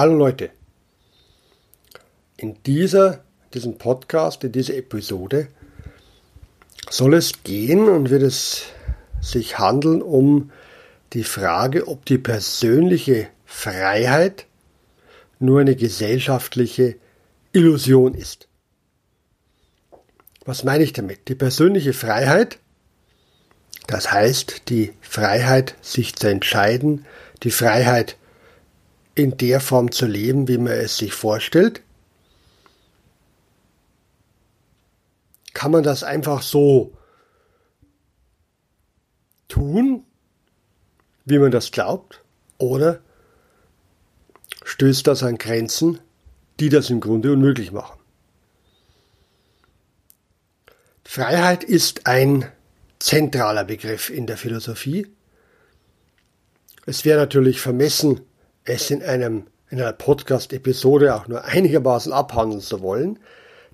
Hallo Leute. In dieser, diesem Podcast, in dieser Episode soll es gehen und wird es sich handeln um die Frage, ob die persönliche Freiheit nur eine gesellschaftliche Illusion ist. Was meine ich damit? Die persönliche Freiheit, das heißt die Freiheit, sich zu entscheiden, die Freiheit, in der Form zu leben, wie man es sich vorstellt, kann man das einfach so tun, wie man das glaubt, oder stößt das an Grenzen, die das im Grunde unmöglich machen. Freiheit ist ein zentraler Begriff in der Philosophie. Es wäre natürlich vermessen, es in, einem, in einer Podcast-Episode auch nur einigermaßen abhandeln zu wollen.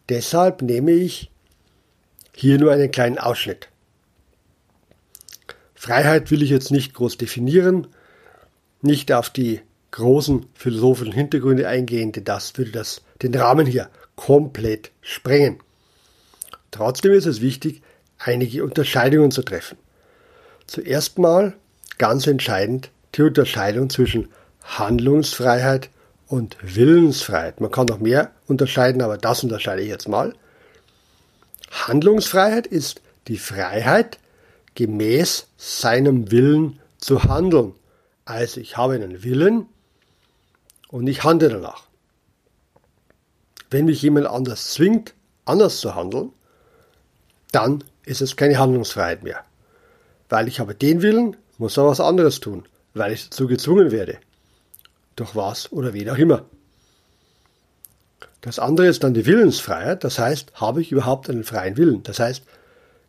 Deshalb nehme ich hier nur einen kleinen Ausschnitt. Freiheit will ich jetzt nicht groß definieren, nicht auf die großen philosophischen Hintergründe eingehen, denn das würde das, den Rahmen hier komplett sprengen. Trotzdem ist es wichtig, einige Unterscheidungen zu treffen. Zuerst mal, ganz entscheidend, die Unterscheidung zwischen Handlungsfreiheit und Willensfreiheit. Man kann noch mehr unterscheiden, aber das unterscheide ich jetzt mal. Handlungsfreiheit ist die Freiheit, gemäß seinem Willen zu handeln. Also ich habe einen Willen und ich handle danach. Wenn mich jemand anders zwingt, anders zu handeln, dann ist es keine Handlungsfreiheit mehr. Weil ich habe den Willen, muss er was anderes tun, weil ich dazu gezwungen werde. Durch was oder wen auch immer. Das andere ist dann die Willensfreiheit, das heißt, habe ich überhaupt einen freien Willen? Das heißt,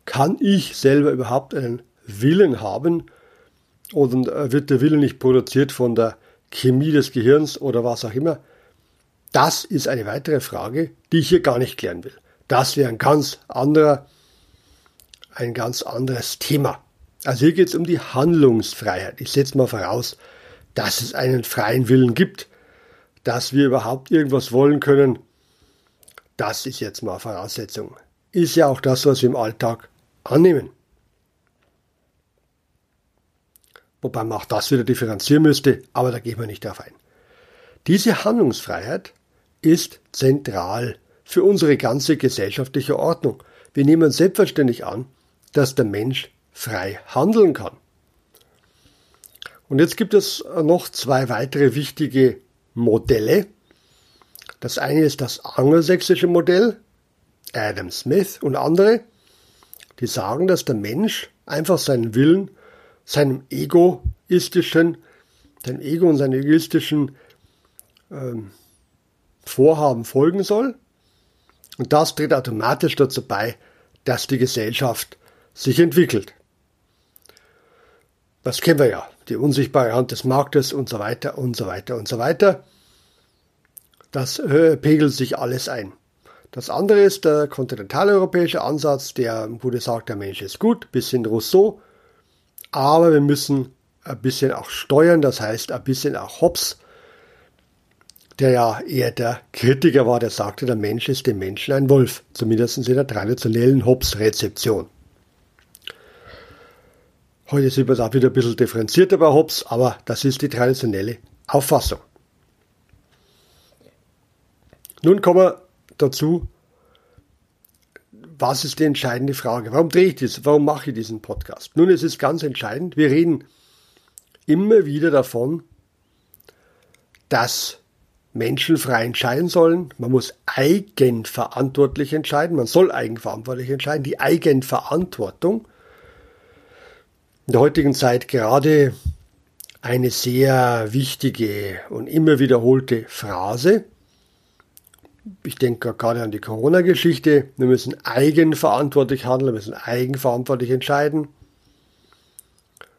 kann ich selber überhaupt einen Willen haben oder wird der Wille nicht produziert von der Chemie des Gehirns oder was auch immer? Das ist eine weitere Frage, die ich hier gar nicht klären will. Das wäre ein ganz anderer, ein ganz anderes Thema. Also hier geht es um die Handlungsfreiheit. Ich setze mal voraus, dass es einen freien Willen gibt, dass wir überhaupt irgendwas wollen können, das ist jetzt mal Voraussetzung. Ist ja auch das, was wir im Alltag annehmen. Wobei man auch das wieder differenzieren müsste, aber da gehen wir nicht darauf ein. Diese Handlungsfreiheit ist zentral für unsere ganze gesellschaftliche Ordnung. Wir nehmen selbstverständlich an, dass der Mensch frei handeln kann. Und jetzt gibt es noch zwei weitere wichtige Modelle, das eine ist das angelsächsische Modell, Adam Smith und andere, die sagen, dass der Mensch einfach seinen Willen, seinem egoistischen, seinem Ego und seinem egoistischen ähm, Vorhaben folgen soll. Und das tritt automatisch dazu bei, dass die Gesellschaft sich entwickelt. Das kennen wir ja, die unsichtbare Hand des Marktes und so weiter und so weiter und so weiter. Das äh, pegelt sich alles ein. Das andere ist der kontinentaleuropäische Ansatz, der im Grunde sagt, der Mensch ist gut, bisschen Rousseau, aber wir müssen ein bisschen auch steuern, das heißt ein bisschen auch Hobbes, der ja eher der Kritiker war, der sagte, der Mensch ist dem Menschen ein Wolf, zumindest in der traditionellen Hobbes-Rezeption. Heute sind wir da wieder ein bisschen differenzierter bei Hobbes, aber das ist die traditionelle Auffassung. Nun kommen wir dazu, was ist die entscheidende Frage? Warum drehe ich das? Warum mache ich diesen Podcast? Nun, es ist ganz entscheidend. Wir reden immer wieder davon, dass Menschen frei entscheiden sollen. Man muss eigenverantwortlich entscheiden. Man soll eigenverantwortlich entscheiden. Die Eigenverantwortung in der heutigen Zeit gerade eine sehr wichtige und immer wiederholte Phrase ich denke gerade an die Corona-Geschichte. Wir müssen eigenverantwortlich handeln, wir müssen eigenverantwortlich entscheiden.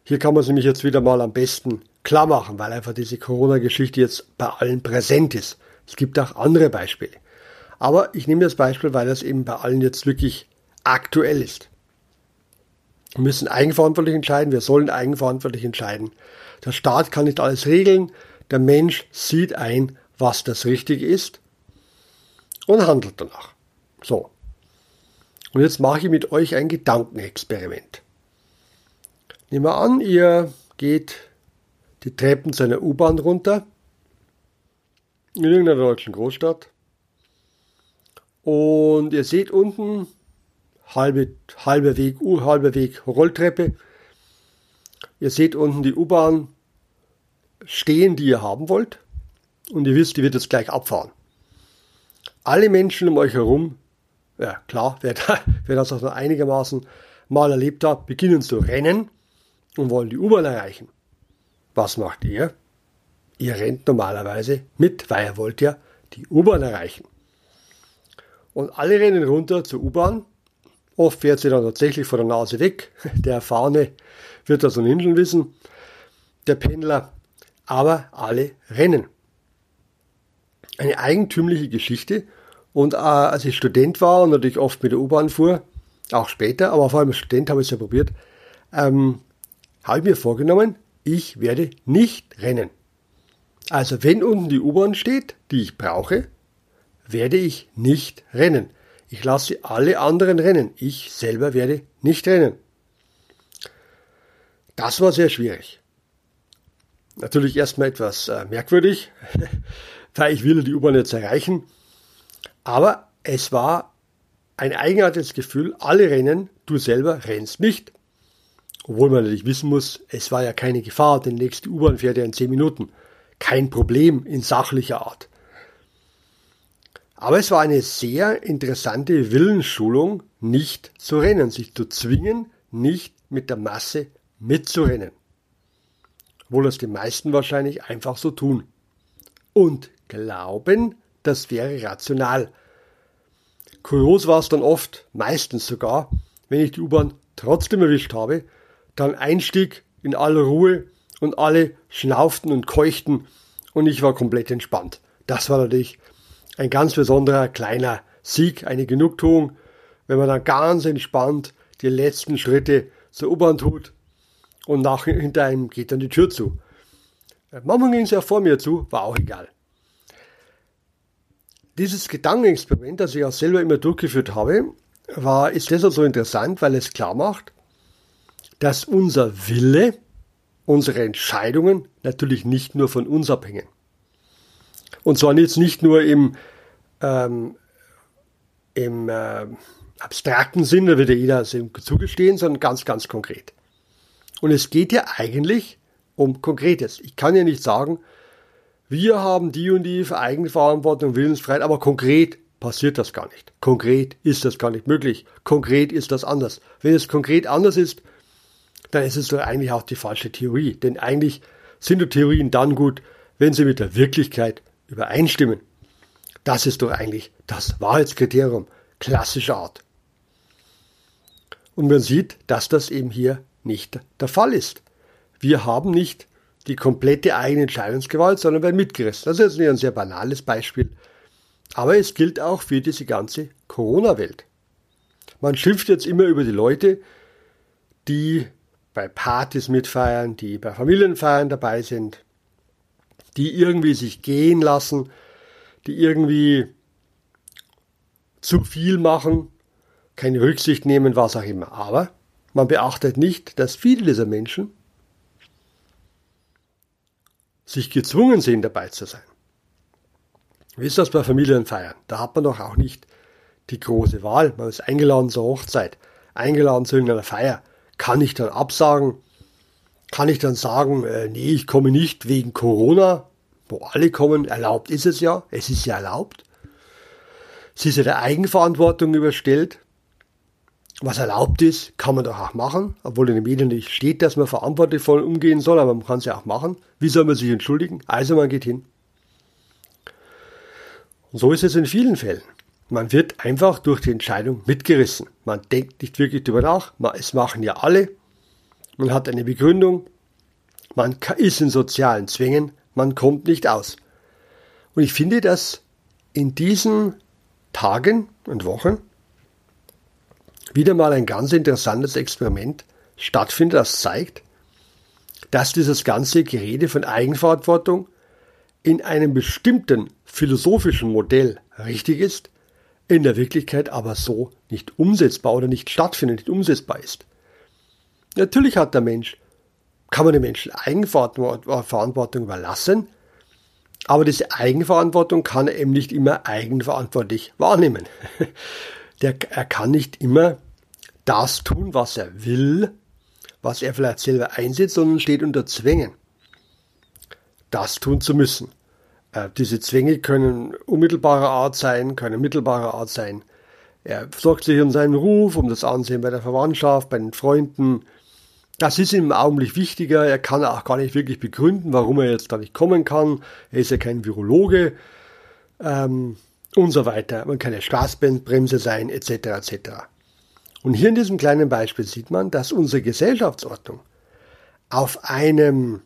Hier kann man es nämlich jetzt wieder mal am besten klar machen, weil einfach diese Corona-Geschichte jetzt bei allen präsent ist. Es gibt auch andere Beispiele. Aber ich nehme das Beispiel, weil das eben bei allen jetzt wirklich aktuell ist. Wir müssen eigenverantwortlich entscheiden, wir sollen eigenverantwortlich entscheiden. Der Staat kann nicht alles regeln, der Mensch sieht ein, was das Richtige ist und handelt danach. So. Und jetzt mache ich mit euch ein Gedankenexperiment. Nehmen wir an, ihr geht die Treppen zu einer U-Bahn runter in irgendeiner deutschen Großstadt und ihr seht unten halbe, halber Weg, halber Weg Rolltreppe. Ihr seht unten die U-Bahn stehen, die ihr haben wollt und ihr wisst, die wird jetzt gleich abfahren. Alle Menschen um euch herum, ja klar, wer, da, wer das auch noch einigermaßen mal erlebt hat, beginnen zu rennen und wollen die U-Bahn erreichen. Was macht ihr? Ihr rennt normalerweise mit, weil ihr wollt ja die U-Bahn erreichen. Und alle rennen runter zur U-Bahn. Oft fährt sie dann tatsächlich vor der Nase weg. Der Erfahrene wird das ohnehin schon wissen. Der Pendler. Aber alle rennen. Eine eigentümliche Geschichte. Und äh, als ich Student war und natürlich oft mit der U-Bahn fuhr, auch später, aber vor allem als Student habe ich es ja probiert, ähm, habe ich mir vorgenommen, ich werde nicht rennen. Also wenn unten die U-Bahn steht, die ich brauche, werde ich nicht rennen. Ich lasse alle anderen rennen. Ich selber werde nicht rennen. Das war sehr schwierig. Natürlich erstmal etwas äh, merkwürdig, weil ich will die U-Bahn jetzt erreichen. Aber es war ein eigenartiges Gefühl, alle rennen, du selber rennst nicht. Obwohl man natürlich wissen muss, es war ja keine Gefahr, denn nächste U-Bahn fährt ja in 10 Minuten. Kein Problem in sachlicher Art. Aber es war eine sehr interessante Willensschulung, nicht zu rennen, sich zu zwingen, nicht mit der Masse mitzurennen. Obwohl das die meisten wahrscheinlich einfach so tun. Und glauben, das wäre rational. Kurios war es dann oft, meistens sogar, wenn ich die U-Bahn trotzdem erwischt habe, dann Einstieg in aller Ruhe und alle schnauften und keuchten und ich war komplett entspannt. Das war natürlich ein ganz besonderer kleiner Sieg, eine Genugtuung, wenn man dann ganz entspannt die letzten Schritte zur U-Bahn tut und nach, hinter einem geht dann die Tür zu. Manchmal ging es ja vor mir zu, war auch egal. Dieses Gedankenexperiment, das ich auch selber immer durchgeführt habe, war, ist deshalb so interessant, weil es klar macht, dass unser Wille, unsere Entscheidungen natürlich nicht nur von uns abhängen. Und zwar jetzt nicht nur im, ähm, im äh, abstrakten Sinn, da wird ja jeder zugestehen, sondern ganz, ganz konkret. Und es geht ja eigentlich um Konkretes. Ich kann ja nicht sagen, wir haben die und die Eigenverantwortung, Willensfreiheit, aber konkret passiert das gar nicht. Konkret ist das gar nicht möglich. Konkret ist das anders. Wenn es konkret anders ist, dann ist es doch eigentlich auch die falsche Theorie. Denn eigentlich sind die Theorien dann gut, wenn sie mit der Wirklichkeit übereinstimmen. Das ist doch eigentlich das Wahrheitskriterium klassischer Art. Und man sieht, dass das eben hier nicht der Fall ist. Wir haben nicht die komplette eigene Entscheidungsgewalt, sondern werden mitgerissen. Das ist jetzt ein sehr banales Beispiel. Aber es gilt auch für diese ganze Corona-Welt. Man schimpft jetzt immer über die Leute, die bei Partys mitfeiern, die bei Familienfeiern dabei sind, die irgendwie sich gehen lassen, die irgendwie zu viel machen, keine Rücksicht nehmen, was auch immer. Aber man beachtet nicht, dass viele dieser Menschen sich gezwungen sehen, dabei zu sein. Wie ist das bei Familienfeiern? Da hat man doch auch nicht die große Wahl. Man ist eingeladen zur Hochzeit, eingeladen zu irgendeiner Feier. Kann ich dann absagen? Kann ich dann sagen, äh, nee, ich komme nicht wegen Corona, wo alle kommen? Erlaubt ist es ja. Es ist ja erlaubt. Es ist ja der Eigenverantwortung überstellt. Was erlaubt ist, kann man doch auch machen, obwohl in den Medien nicht steht, dass man verantwortungsvoll umgehen soll, aber man kann es ja auch machen. Wie soll man sich entschuldigen? Also man geht hin. Und so ist es in vielen Fällen. Man wird einfach durch die Entscheidung mitgerissen. Man denkt nicht wirklich darüber nach. Es machen ja alle. Man hat eine Begründung. Man ist in sozialen Zwängen. Man kommt nicht aus. Und ich finde, dass in diesen Tagen und Wochen wieder mal ein ganz interessantes Experiment stattfindet, das zeigt, dass dieses ganze Gerede von Eigenverantwortung in einem bestimmten philosophischen Modell richtig ist, in der Wirklichkeit aber so nicht umsetzbar oder nicht stattfindet, nicht umsetzbar ist. Natürlich hat der Mensch, kann man den Menschen Eigenverantwortung überlassen, aber diese Eigenverantwortung kann er eben nicht immer eigenverantwortlich wahrnehmen. Der, er kann nicht immer das tun, was er will, was er vielleicht selber einsetzt, sondern steht unter Zwängen, das tun zu müssen. Äh, diese Zwänge können unmittelbarer Art sein, können mittelbarer Art sein. Er sorgt sich um seinen Ruf, um das Ansehen bei der Verwandtschaft, bei den Freunden. Das ist ihm im Augenblick wichtiger. Er kann auch gar nicht wirklich begründen, warum er jetzt da nicht kommen kann. Er ist ja kein Virologe ähm, und so weiter. Man kann ja Straßbremse sein, etc. etc. Und hier in diesem kleinen Beispiel sieht man, dass unsere Gesellschaftsordnung auf einem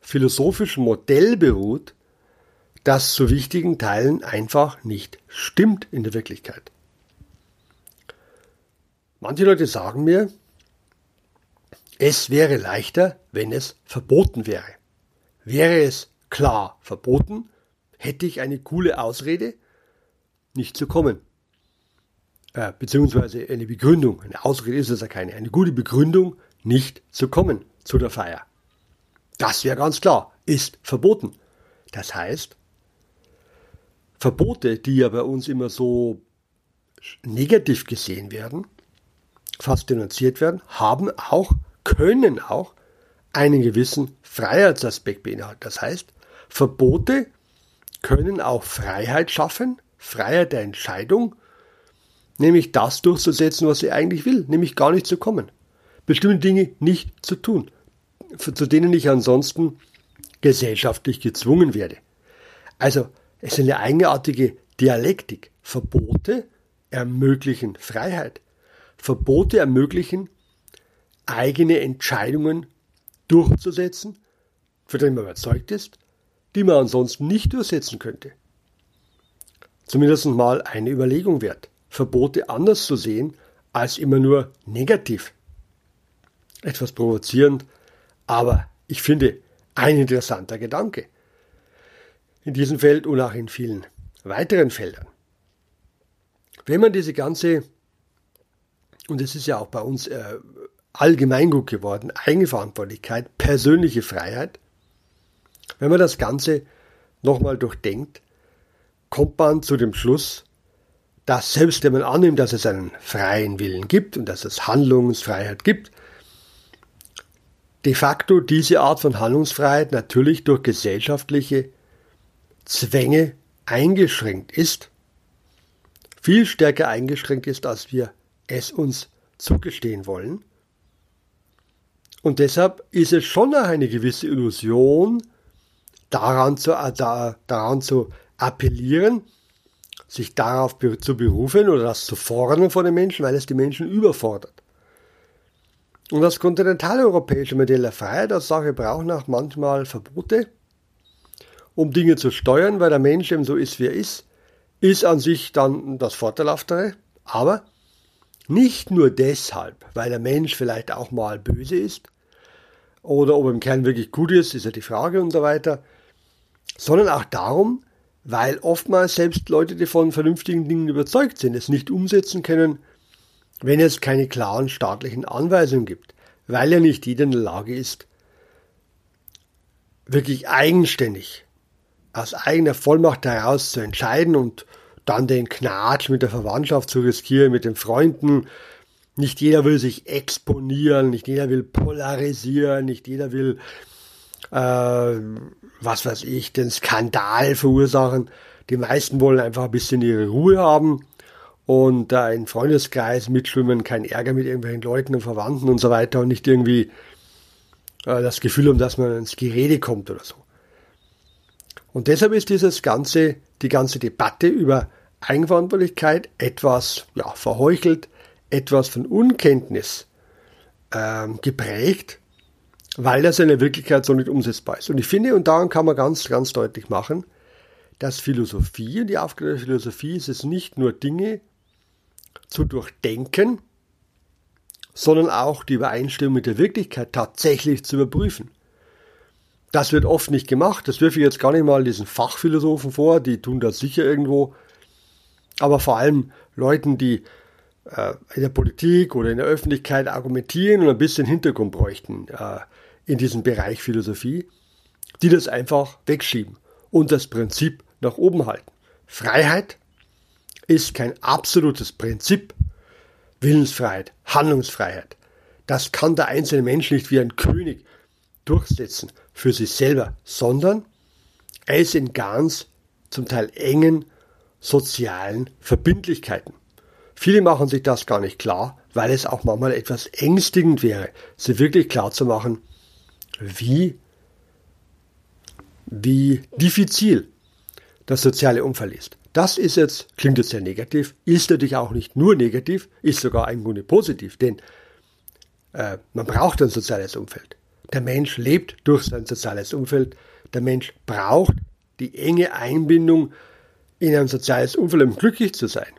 philosophischen Modell beruht, das zu wichtigen Teilen einfach nicht stimmt in der Wirklichkeit. Manche Leute sagen mir, es wäre leichter, wenn es verboten wäre. Wäre es klar verboten, hätte ich eine coole Ausrede, nicht zu kommen. Äh, beziehungsweise eine Begründung, eine Ausrede ist es ja keine, eine gute Begründung, nicht zu kommen zu der Feier. Das wäre ganz klar, ist verboten. Das heißt, Verbote, die ja bei uns immer so negativ gesehen werden, fast denunziert werden, haben auch, können auch einen gewissen Freiheitsaspekt beinhalten. Das heißt, Verbote können auch Freiheit schaffen, Freiheit der Entscheidung, nämlich das durchzusetzen, was sie eigentlich will, nämlich gar nicht zu kommen. Bestimmte Dinge nicht zu tun, zu denen ich ansonsten gesellschaftlich gezwungen werde. Also es ist eine eigenartige Dialektik. Verbote ermöglichen Freiheit. Verbote ermöglichen, eigene Entscheidungen durchzusetzen, für die man überzeugt ist, die man ansonsten nicht durchsetzen könnte. Zumindest mal eine Überlegung wert, Verbote anders zu sehen als immer nur negativ. Etwas provozierend, aber ich finde ein interessanter Gedanke in diesem Feld und auch in vielen weiteren Feldern. Wenn man diese ganze, und es ist ja auch bei uns äh, allgemeingut geworden, Eigenverantwortlichkeit, persönliche Freiheit, wenn man das Ganze nochmal durchdenkt, kommt man zu dem Schluss, dass selbst wenn man annimmt, dass es einen freien Willen gibt und dass es Handlungsfreiheit gibt, de facto diese Art von Handlungsfreiheit natürlich durch gesellschaftliche Zwänge eingeschränkt ist, viel stärker eingeschränkt ist, als wir es uns zugestehen wollen. Und deshalb ist es schon eine gewisse Illusion, daran zu, äh, da, daran zu appellieren, sich darauf zu berufen oder das zu fordern von den Menschen, weil es die Menschen überfordert. Und das kontinentaleuropäische Modell der Freiheit als Sache braucht auch manchmal Verbote, um Dinge zu steuern, weil der Mensch eben so ist, wie er ist, ist an sich dann das Vorteilhaftere. Aber nicht nur deshalb, weil der Mensch vielleicht auch mal böse ist oder ob er im Kern wirklich gut ist, ist ja die Frage und so weiter, sondern auch darum, weil oftmals selbst Leute, die von vernünftigen Dingen überzeugt sind, es nicht umsetzen können, wenn es keine klaren staatlichen Anweisungen gibt, weil ja nicht jeder in der Lage ist, wirklich eigenständig aus eigener Vollmacht heraus zu entscheiden und dann den Knatsch mit der Verwandtschaft zu riskieren, mit den Freunden. Nicht jeder will sich exponieren, nicht jeder will polarisieren, nicht jeder will, äh, was weiß ich, den Skandal verursachen. Die meisten wollen einfach ein bisschen ihre Ruhe haben und da äh, in Freundeskreis mitschwimmen, kein Ärger mit irgendwelchen Leuten und Verwandten und so weiter und nicht irgendwie äh, das Gefühl haben, dass man ins Gerede kommt oder so. Und deshalb ist dieses ganze, die ganze Debatte über Eigenverantwortlichkeit etwas ja, verheuchelt, etwas von Unkenntnis ähm, geprägt, weil das in der Wirklichkeit so nicht umsetzbar ist. Und ich finde, und daran kann man ganz, ganz deutlich machen, dass Philosophie und die Aufgabe der Philosophie ist es nicht nur Dinge zu durchdenken, sondern auch die Übereinstimmung mit der Wirklichkeit tatsächlich zu überprüfen. Das wird oft nicht gemacht. Das wirfe ich jetzt gar nicht mal diesen Fachphilosophen vor, die tun das sicher irgendwo. Aber vor allem Leuten, die in der Politik oder in der Öffentlichkeit argumentieren und ein bisschen Hintergrund bräuchten äh, in diesem Bereich Philosophie, die das einfach wegschieben und das Prinzip nach oben halten. Freiheit ist kein absolutes Prinzip. Willensfreiheit, Handlungsfreiheit. Das kann der einzelne Mensch nicht wie ein König durchsetzen für sich selber, sondern er ist in ganz zum Teil engen sozialen Verbindlichkeiten. Viele machen sich das gar nicht klar, weil es auch manchmal etwas ängstigend wäre, sie wirklich klar zu machen, wie, wie diffizil das soziale Umfeld ist. Das ist jetzt, klingt jetzt sehr negativ, ist natürlich auch nicht nur negativ, ist sogar im Grunde positiv, denn äh, man braucht ein soziales Umfeld. Der Mensch lebt durch sein soziales Umfeld. Der Mensch braucht die enge Einbindung in ein soziales Umfeld, um glücklich zu sein.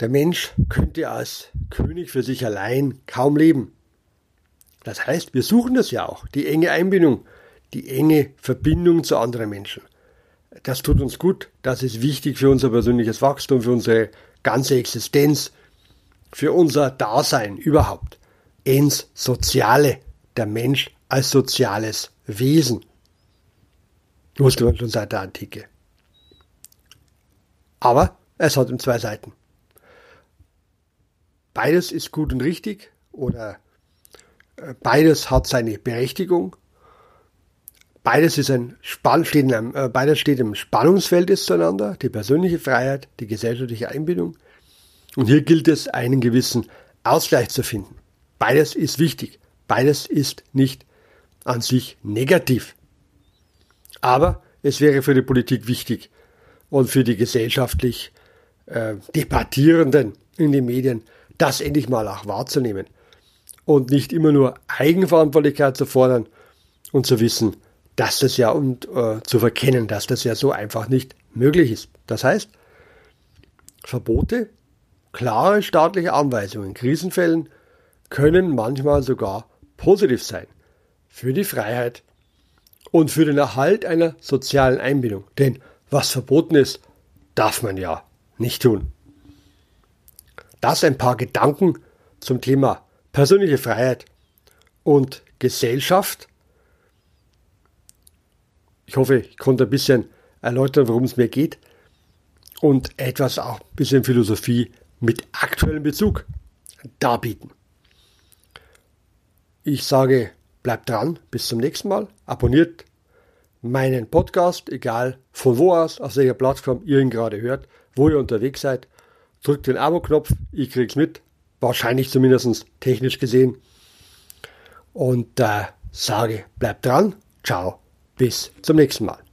Der Mensch könnte als König für sich allein kaum leben. Das heißt, wir suchen das ja auch, die enge Einbindung, die enge Verbindung zu anderen Menschen. Das tut uns gut, das ist wichtig für unser persönliches Wachstum, für unsere ganze Existenz, für unser Dasein überhaupt. Ins Soziale, der Mensch als soziales Wesen. Wusste man schon seit der Antike. Aber es hat zwei Seiten. Beides ist gut und richtig oder äh, beides hat seine Berechtigung. Beides, ist ein Spann, steht in einem, äh, beides steht im Spannungsfeld zueinander, die persönliche Freiheit, die gesellschaftliche Einbindung. Und hier gilt es, einen gewissen Ausgleich zu finden. Beides ist wichtig. Beides ist nicht an sich negativ. Aber es wäre für die Politik wichtig und für die gesellschaftlich äh, Debattierenden in den Medien, das endlich mal auch wahrzunehmen und nicht immer nur Eigenverantwortlichkeit zu fordern und zu wissen, dass das ja und äh, zu verkennen, dass das ja so einfach nicht möglich ist. Das heißt, Verbote, klare staatliche Anweisungen in Krisenfällen können manchmal sogar positiv sein für die Freiheit und für den Erhalt einer sozialen Einbindung. Denn was verboten ist, darf man ja nicht tun. Das ein paar Gedanken zum Thema persönliche Freiheit und Gesellschaft. Ich hoffe, ich konnte ein bisschen erläutern, worum es mir geht und etwas auch ein bisschen Philosophie mit aktuellem Bezug darbieten. Ich sage, bleibt dran, bis zum nächsten Mal. Abonniert meinen Podcast, egal von wo aus, auf welcher Plattform ihr ihn gerade hört, wo ihr unterwegs seid. Drückt den Abo-Knopf, ich krieg's mit, wahrscheinlich zumindest technisch gesehen. Und äh, sage, bleibt dran, ciao, bis zum nächsten Mal.